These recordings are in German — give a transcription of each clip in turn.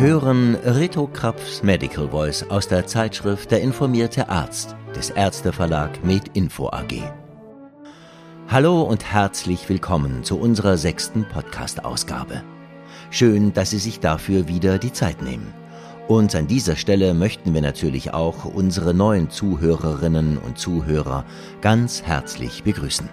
hören Rito Krapfs Medical Voice aus der Zeitschrift Der informierte Arzt des Ärzteverlag MedInfo AG. Hallo und herzlich willkommen zu unserer sechsten Podcast-Ausgabe. Schön, dass Sie sich dafür wieder die Zeit nehmen. Und an dieser Stelle möchten wir natürlich auch unsere neuen Zuhörerinnen und Zuhörer ganz herzlich begrüßen.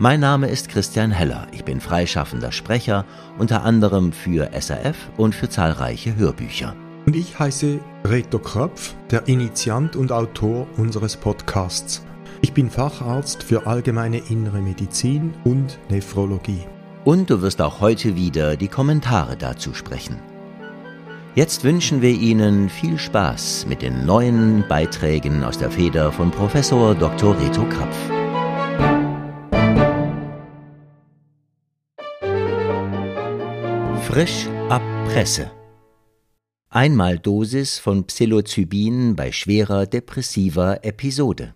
Mein Name ist Christian Heller. Ich bin freischaffender Sprecher, unter anderem für SRF und für zahlreiche Hörbücher. Und ich heiße Reto Kröpf, der Initiant und Autor unseres Podcasts. Ich bin Facharzt für allgemeine innere Medizin und Nephrologie. Und du wirst auch heute wieder die Kommentare dazu sprechen. Jetzt wünschen wir Ihnen viel Spaß mit den neuen Beiträgen aus der Feder von Professor Dr. Reto Krapf. Frisch ab Presse. Einmal Dosis von Psilocybin bei schwerer depressiver Episode.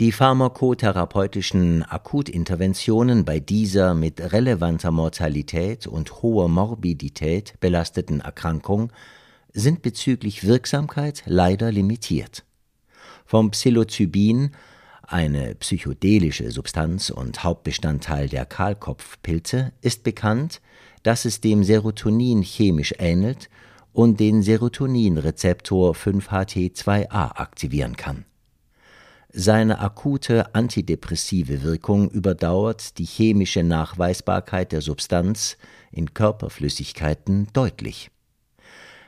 Die pharmakotherapeutischen Akutinterventionen bei dieser mit relevanter Mortalität und hoher Morbidität belasteten Erkrankung sind bezüglich Wirksamkeit leider limitiert. Vom Psilocybin eine psychedelische Substanz und Hauptbestandteil der Kahlkopfpilze ist bekannt, dass es dem Serotonin chemisch ähnelt und den Serotoninrezeptor 5-HT2A aktivieren kann. Seine akute antidepressive Wirkung überdauert die chemische Nachweisbarkeit der Substanz in Körperflüssigkeiten deutlich.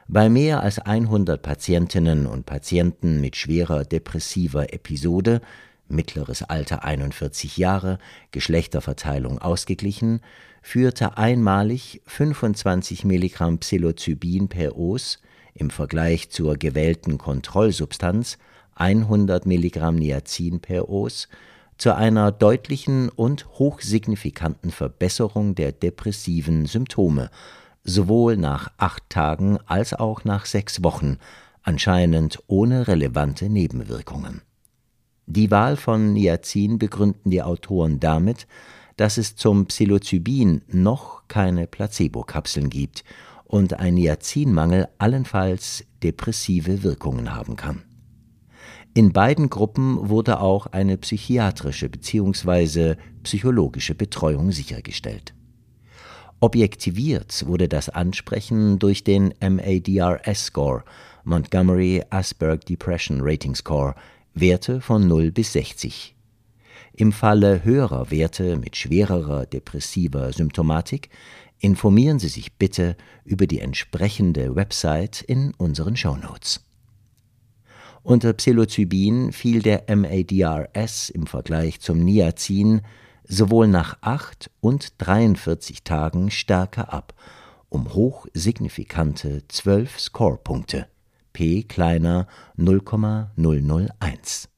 Bei mehr als 100 Patientinnen und Patienten mit schwerer depressiver Episode mittleres Alter 41 Jahre, Geschlechterverteilung ausgeglichen, führte einmalig 25 Milligramm Psilocybin per Os im Vergleich zur gewählten Kontrollsubstanz 100 Milligramm Niacin per Os zu einer deutlichen und hochsignifikanten Verbesserung der depressiven Symptome, sowohl nach acht Tagen als auch nach sechs Wochen, anscheinend ohne relevante Nebenwirkungen. Die Wahl von Niacin begründen die Autoren damit, dass es zum Psilocybin noch keine Placebo-Kapseln gibt und ein Niacinmangel allenfalls depressive Wirkungen haben kann. In beiden Gruppen wurde auch eine psychiatrische bzw. psychologische Betreuung sichergestellt. Objektiviert wurde das Ansprechen durch den MADRS-Score, Montgomery Asperg Depression Rating Score, Werte von 0 bis 60. Im Falle höherer Werte mit schwererer depressiver Symptomatik informieren Sie sich bitte über die entsprechende Website in unseren Shownotes. Unter Psilocybin fiel der MADRS im Vergleich zum Niacin sowohl nach 8 und 43 Tagen stärker ab, um hochsignifikante 12 Scorepunkte p kleiner 0,001.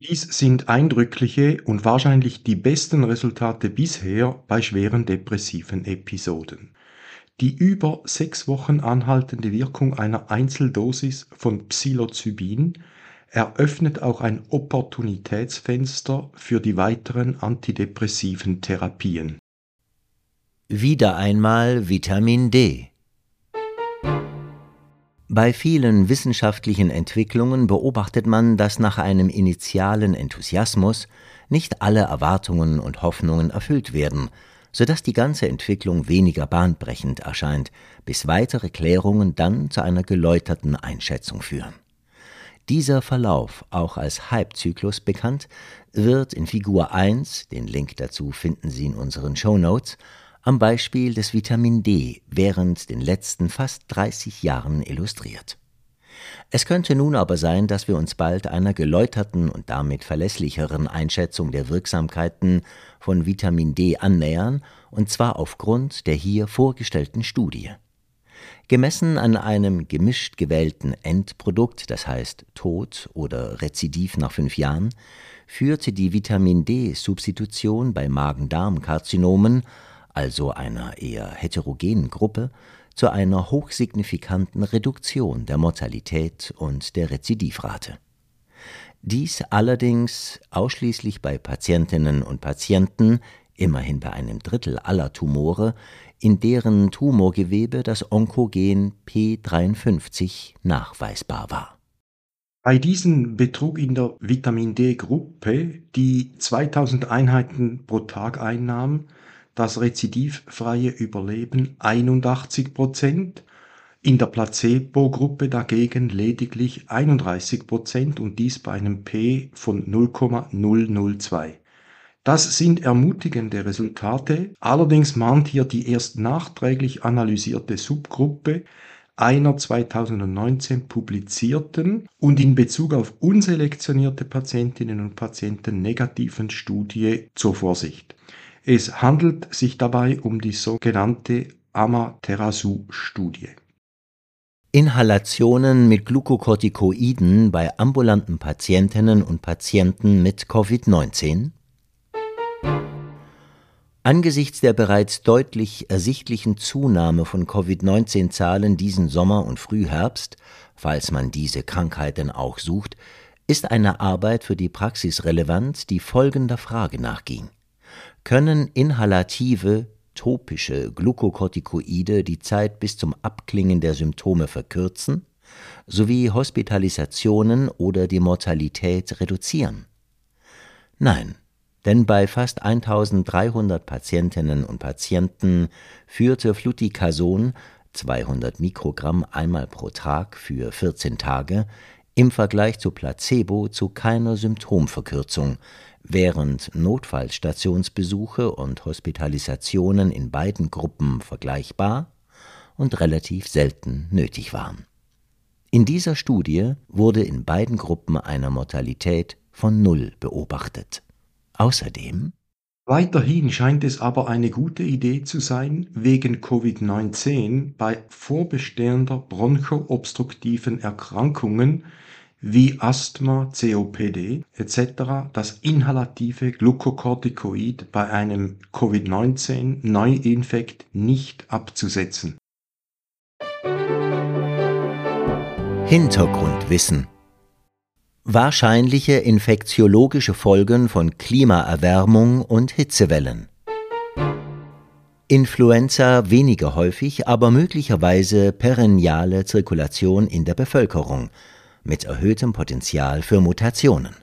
Dies sind eindrückliche und wahrscheinlich die besten Resultate bisher bei schweren depressiven Episoden. Die über sechs Wochen anhaltende Wirkung einer Einzeldosis von Psilocybin eröffnet auch ein Opportunitätsfenster für die weiteren antidepressiven Therapien. Wieder einmal Vitamin D. Bei vielen wissenschaftlichen Entwicklungen beobachtet man, dass nach einem initialen Enthusiasmus nicht alle Erwartungen und Hoffnungen erfüllt werden, so dass die ganze Entwicklung weniger bahnbrechend erscheint, bis weitere Klärungen dann zu einer geläuterten Einschätzung führen. Dieser Verlauf, auch als Hype-Zyklus bekannt, wird in Figur 1, den Link dazu finden Sie in unseren Show Notes, am Beispiel des Vitamin D während den letzten fast 30 Jahren illustriert. Es könnte nun aber sein, dass wir uns bald einer geläuterten und damit verlässlicheren Einschätzung der Wirksamkeiten von Vitamin D annähern, und zwar aufgrund der hier vorgestellten Studie. Gemessen an einem gemischt gewählten Endprodukt, das heißt Tod oder Rezidiv nach fünf Jahren, führte die Vitamin D-Substitution bei Magen-Darm-Karzinomen also einer eher heterogenen Gruppe, zu einer hochsignifikanten Reduktion der Mortalität und der Rezidivrate. Dies allerdings ausschließlich bei Patientinnen und Patienten, immerhin bei einem Drittel aller Tumore, in deren Tumorgewebe das Onkogen P53 nachweisbar war. Bei diesen betrug in der Vitamin D-Gruppe, die 2000 Einheiten pro Tag einnahm, das rezidivfreie Überleben 81 Prozent, in der Placebo-Gruppe dagegen lediglich 31 Prozent und dies bei einem P von 0,002. Das sind ermutigende Resultate, allerdings mahnt hier die erst nachträglich analysierte Subgruppe einer 2019 publizierten und in Bezug auf unselektionierte Patientinnen und Patienten negativen Studie zur Vorsicht. Es handelt sich dabei um die sogenannte Amaterasu-Studie. Inhalationen mit Glukokortikoiden bei ambulanten Patientinnen und Patienten mit Covid-19 Angesichts der bereits deutlich ersichtlichen Zunahme von Covid-19-Zahlen diesen Sommer und Frühherbst, falls man diese Krankheiten auch sucht, ist eine Arbeit für die Praxis relevant, die folgender Frage nachging. Können inhalative, topische Glukokortikoide die Zeit bis zum Abklingen der Symptome verkürzen, sowie Hospitalisationen oder die Mortalität reduzieren? Nein, denn bei fast 1300 Patientinnen und Patienten führte Fluticasone (200 Mikrogramm einmal pro Tag für 14 Tage) im Vergleich zu Placebo zu keiner Symptomverkürzung, während Notfallstationsbesuche und Hospitalisationen in beiden Gruppen vergleichbar und relativ selten nötig waren. In dieser Studie wurde in beiden Gruppen eine Mortalität von Null beobachtet Außerdem Weiterhin scheint es aber eine gute Idee zu sein, wegen Covid-19 bei vorbestehender bronchoobstruktiven Erkrankungen wie Asthma, COPD etc. das inhalative Glukokortikoid bei einem Covid-19-Neuinfekt nicht abzusetzen. Hintergrundwissen Wahrscheinliche infektiologische Folgen von Klimaerwärmung und Hitzewellen. Influenza weniger häufig, aber möglicherweise perenniale Zirkulation in der Bevölkerung mit erhöhtem Potenzial für Mutationen.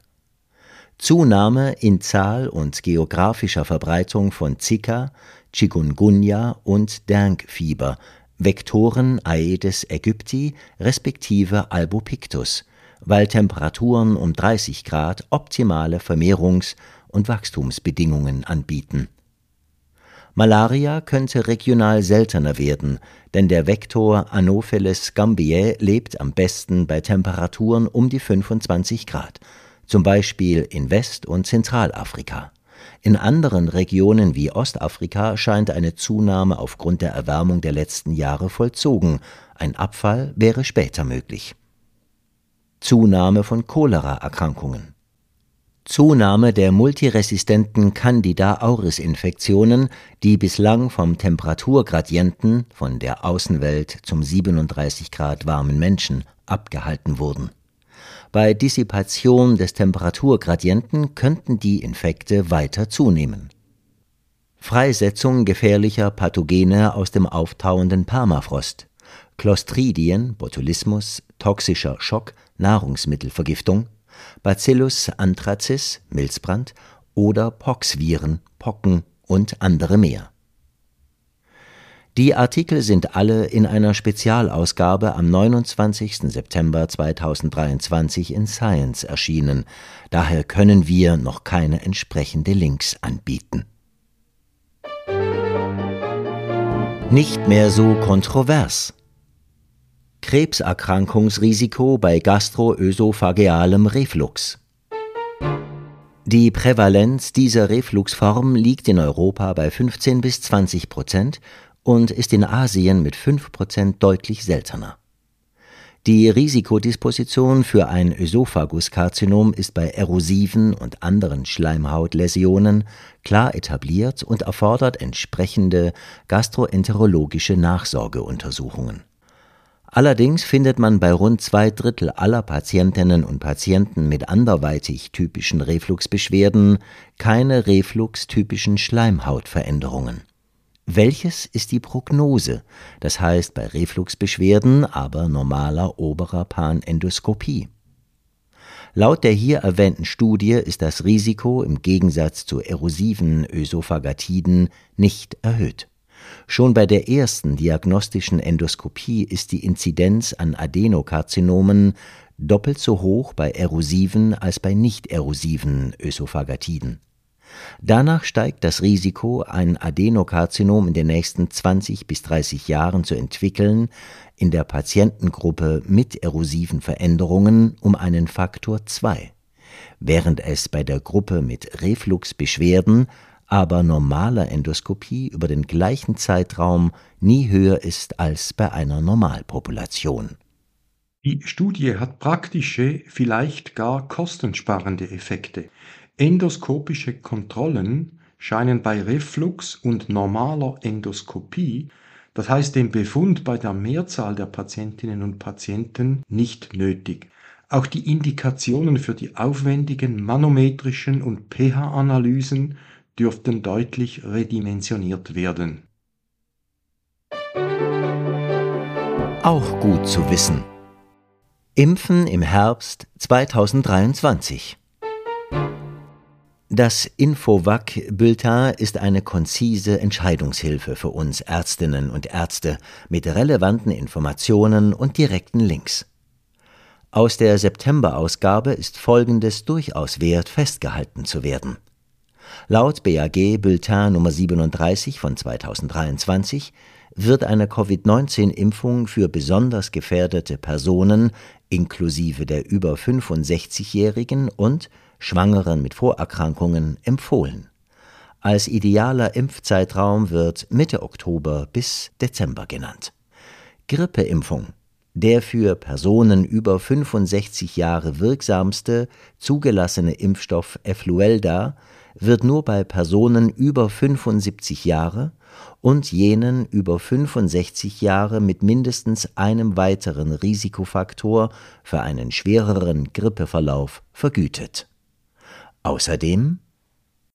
Zunahme in Zahl und geografischer Verbreitung von Zika, Chikungunya und Dengue-Fieber, Vektoren Aedes aegypti respektive Albopictus weil Temperaturen um 30 Grad optimale Vermehrungs- und Wachstumsbedingungen anbieten. Malaria könnte regional seltener werden, denn der Vektor Anopheles gambiae lebt am besten bei Temperaturen um die 25 Grad, zum Beispiel in West- und Zentralafrika. In anderen Regionen wie Ostafrika scheint eine Zunahme aufgrund der Erwärmung der letzten Jahre vollzogen, ein Abfall wäre später möglich Zunahme von Cholera-Erkrankungen, Zunahme der multiresistenten Candida auris-Infektionen, die bislang vom Temperaturgradienten von der Außenwelt zum 37 Grad warmen Menschen abgehalten wurden. Bei Dissipation des Temperaturgradienten könnten die Infekte weiter zunehmen. Freisetzung gefährlicher Pathogene aus dem auftauenden Permafrost, Clostridien, Botulismus, toxischer Schock Nahrungsmittelvergiftung, Bacillus anthracis (Milzbrand) oder Poxviren (Pocken und andere mehr). Die Artikel sind alle in einer Spezialausgabe am 29. September 2023 in Science erschienen, daher können wir noch keine entsprechende Links anbieten. Nicht mehr so kontrovers Krebserkrankungsrisiko bei gastroösophagealem Reflux. Die Prävalenz dieser Refluxform liegt in Europa bei 15 bis 20 Prozent und ist in Asien mit 5 Prozent deutlich seltener. Die Risikodisposition für ein Ösophaguskarzinom ist bei erosiven und anderen Schleimhautläsionen klar etabliert und erfordert entsprechende gastroenterologische Nachsorgeuntersuchungen Allerdings findet man bei rund zwei Drittel aller Patientinnen und Patienten mit anderweitig typischen Refluxbeschwerden keine refluxtypischen Schleimhautveränderungen. Welches ist die Prognose, das heißt bei Refluxbeschwerden, aber normaler oberer Panendoskopie? Laut der hier erwähnten Studie ist das Risiko im Gegensatz zu erosiven Ösophagatiden nicht erhöht. Schon bei der ersten diagnostischen Endoskopie ist die Inzidenz an Adenokarzinomen doppelt so hoch bei erosiven als bei nicht erosiven Ösophagatiden. Danach steigt das Risiko, ein Adenokarzinom in den nächsten 20 bis 30 Jahren zu entwickeln, in der Patientengruppe mit erosiven Veränderungen um einen Faktor 2, während es bei der Gruppe mit Refluxbeschwerden aber normaler Endoskopie über den gleichen Zeitraum nie höher ist als bei einer Normalpopulation. Die Studie hat praktische, vielleicht gar kostensparende Effekte. Endoskopische Kontrollen scheinen bei Reflux und normaler Endoskopie, das heißt dem Befund bei der Mehrzahl der Patientinnen und Patienten, nicht nötig. Auch die Indikationen für die aufwendigen manometrischen und pH-Analysen dürften deutlich redimensioniert werden. Auch gut zu wissen. Impfen im Herbst 2023. Das Infovac-Bulletin ist eine konzise Entscheidungshilfe für uns Ärztinnen und Ärzte mit relevanten Informationen und direkten Links. Aus der September-Ausgabe ist Folgendes durchaus wert, festgehalten zu werden. Laut BAG Bulletin Nummer 37 von 2023 wird eine Covid-19-Impfung für besonders gefährdete Personen inklusive der über 65-Jährigen und Schwangeren mit Vorerkrankungen empfohlen. Als idealer Impfzeitraum wird Mitte Oktober bis Dezember genannt. Grippeimpfung. Der für Personen über 65 Jahre wirksamste zugelassene Impfstoff Effluelda wird nur bei Personen über 75 Jahre und jenen über 65 Jahre mit mindestens einem weiteren Risikofaktor für einen schwereren Grippeverlauf vergütet. Außerdem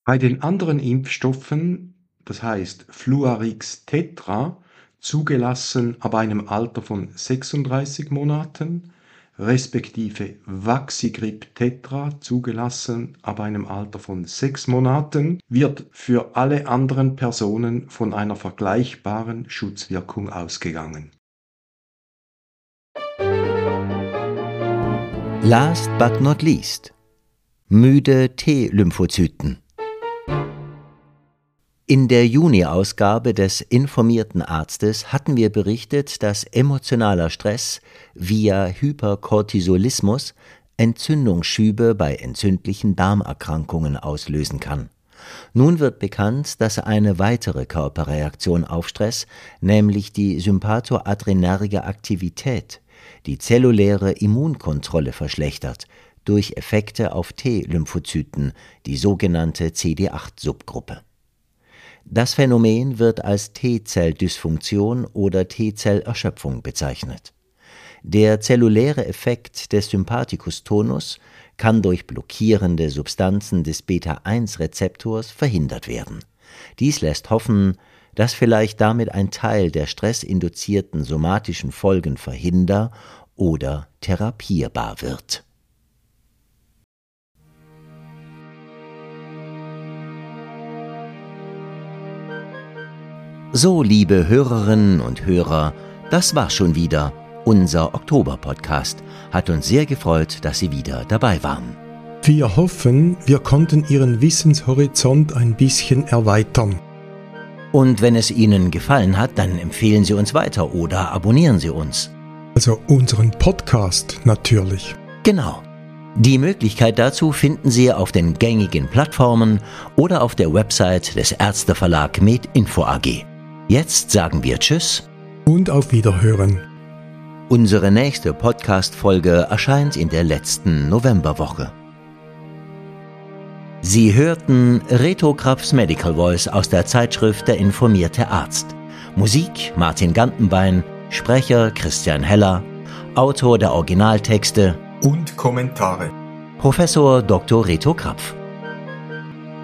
bei den anderen Impfstoffen, das heißt Fluarix Tetra, zugelassen ab einem Alter von 36 Monaten, respektive Vaxigrip Tetra, zugelassen ab einem Alter von 6 Monaten, wird für alle anderen Personen von einer vergleichbaren Schutzwirkung ausgegangen. Last but not least müde T-Lymphozyten. In der Juni-Ausgabe des informierten Arztes hatten wir berichtet, dass emotionaler Stress via Hyperkortisolismus Entzündungsschübe bei entzündlichen Darmerkrankungen auslösen kann. Nun wird bekannt, dass eine weitere Körperreaktion auf Stress, nämlich die sympathoadrenerge Aktivität, die zelluläre Immunkontrolle verschlechtert, durch Effekte auf T-Lymphozyten, die sogenannte CD8-Subgruppe. Das Phänomen wird als T-Zelldysfunktion oder T-Zellerschöpfung bezeichnet. Der zelluläre Effekt des Sympathikus-Tonus kann durch blockierende Substanzen des Beta-1-Rezeptors verhindert werden. Dies lässt hoffen, dass vielleicht damit ein Teil der stressinduzierten somatischen Folgen verhinder- oder therapierbar wird. So, liebe Hörerinnen und Hörer, das war schon wieder unser Oktober-Podcast. Hat uns sehr gefreut, dass Sie wieder dabei waren. Wir hoffen, wir konnten Ihren Wissenshorizont ein bisschen erweitern. Und wenn es Ihnen gefallen hat, dann empfehlen Sie uns weiter oder abonnieren Sie uns. Also unseren Podcast natürlich. Genau. Die Möglichkeit dazu finden Sie auf den gängigen Plattformen oder auf der Website des Ärzteverlag MedInfo AG. Jetzt sagen wir Tschüss und auf Wiederhören. Unsere nächste Podcast-Folge erscheint in der letzten Novemberwoche. Sie hörten Reto Krabs Medical Voice aus der Zeitschrift Der informierte Arzt. Musik Martin Gantenbein, Sprecher Christian Heller, Autor der Originaltexte und Kommentare Professor Dr. Reto Krapf.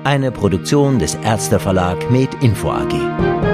Eine Produktion des Ärzteverlag Med Info AG.